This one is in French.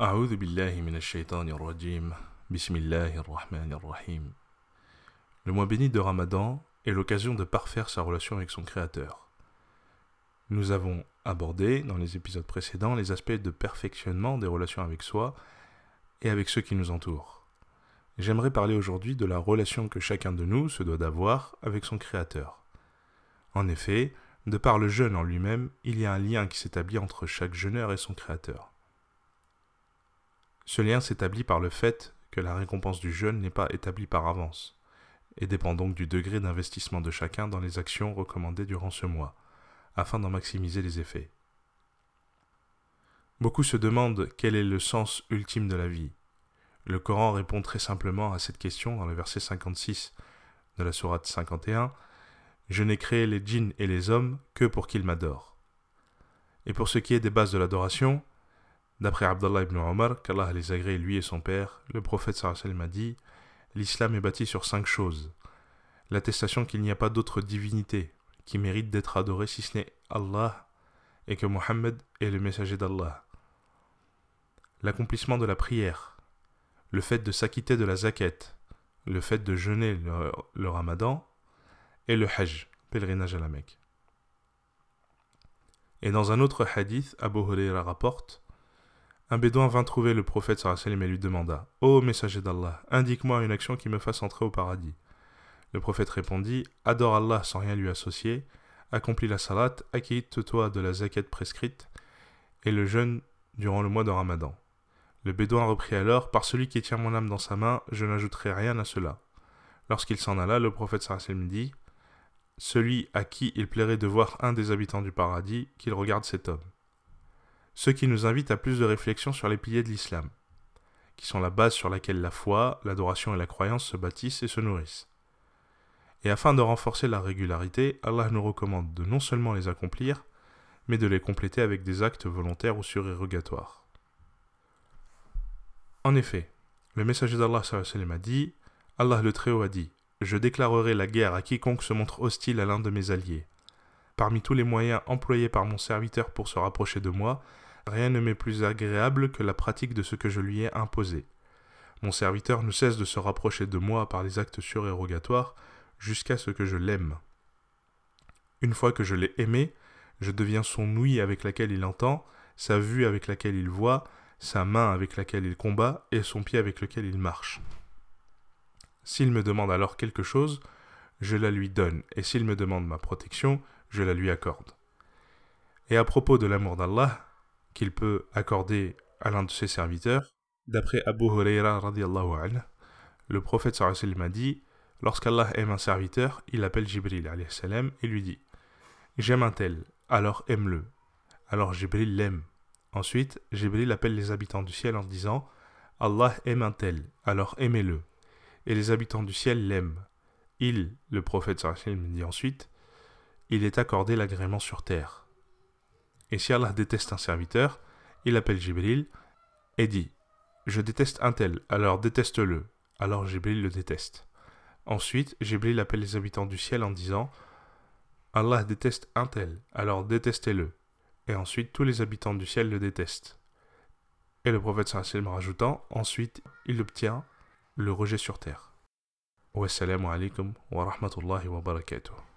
أعوذ بالله من الشيطان الرجيم بسم الله الرحمن الرحيم Le mois béni de Ramadan est l'occasion de parfaire sa relation avec son Créateur. Nous avons abordé dans les épisodes précédents les aspects de perfectionnement des relations avec soi et avec ceux qui nous entourent. J'aimerais parler aujourd'hui de la relation que chacun de nous se doit d'avoir avec son Créateur. En effet, de par le jeûne en lui-même, il y a un lien qui s'établit entre chaque jeûneur et son Créateur. Ce lien s'établit par le fait que la récompense du jeûne n'est pas établie par avance, et dépend donc du degré d'investissement de chacun dans les actions recommandées durant ce mois, afin d'en maximiser les effets. Beaucoup se demandent quel est le sens ultime de la vie. Le Coran répond très simplement à cette question dans le verset 56 de la sourate 51 je n'ai créé les djinns et les hommes que pour qu'ils m'adorent. Et pour ce qui est des bases de l'adoration, d'après Abdallah ibn Omar, qu'Allah les agrée lui et son père, le prophète sallam a dit L'islam est bâti sur cinq choses. L'attestation qu'il n'y a pas d'autre divinité qui mérite d'être adorée si ce n'est Allah et que Mohammed est le messager d'Allah. L'accomplissement de la prière, le fait de s'acquitter de la zakat, le fait de jeûner le ramadan, et le Hajj, pèlerinage à la Mecque. Et dans un autre hadith, Abu Huraira rapporte Un bédouin vint trouver le prophète sallam et lui demanda Ô messager d'Allah, indique-moi une action qui me fasse entrer au paradis. Le prophète répondit Adore Allah sans rien lui associer, accomplis la salat, acquitte-toi de la zakat prescrite et le jeûne durant le mois de Ramadan. Le bédouin reprit alors Par celui qui tient mon âme dans sa main, je n'ajouterai rien à cela. Lorsqu'il s'en alla, le prophète sallam dit celui à qui il plairait de voir un des habitants du paradis, qu'il regarde cet homme. Ce qui nous invite à plus de réflexion sur les piliers de l'islam, qui sont la base sur laquelle la foi, l'adoration et la croyance se bâtissent et se nourrissent. Et afin de renforcer la régularité, Allah nous recommande de non seulement les accomplir, mais de les compléter avec des actes volontaires ou surérogatoires. En effet, le messager d'Allah a dit Allah le Très-Haut a dit je déclarerai la guerre à quiconque se montre hostile à l'un de mes alliés. Parmi tous les moyens employés par mon serviteur pour se rapprocher de moi, rien ne m'est plus agréable que la pratique de ce que je lui ai imposé. Mon serviteur ne cesse de se rapprocher de moi par les actes surérogatoires jusqu'à ce que je l'aime. Une fois que je l'ai aimé, je deviens son ouïe avec laquelle il entend, sa vue avec laquelle il voit, sa main avec laquelle il combat et son pied avec lequel il marche. S'il me demande alors quelque chose, je la lui donne, et s'il me demande ma protection, je la lui accorde. Et à propos de l'amour d'Allah, qu'il peut accorder à l'un de ses serviteurs, d'après Abu Huraira radiallahu le prophète sallallahu m'a dit Lorsqu'Allah aime un serviteur, il appelle Jibril salam et lui dit J'aime un tel, alors aime-le. Alors Jibril l'aime. Ensuite, Jibril appelle les habitants du ciel en disant Allah aime un tel, alors aimez-le et les habitants du ciel l'aiment. Il, le prophète sallam dit ensuite, il est accordé l'agrément sur terre. Et si Allah déteste un serviteur, il appelle Jibril et dit Je déteste un tel, alors déteste-le. Alors Jibril le déteste. Ensuite, Jibril appelle les habitants du ciel en disant Allah déteste un tel, alors détestez-le. Et ensuite, tous les habitants du ciel le détestent. Et le prophète sallam rajoutant Ensuite, il obtient le rejet sur terre. Wassalamu alaikum wa rahmatullahi wa barakatuh.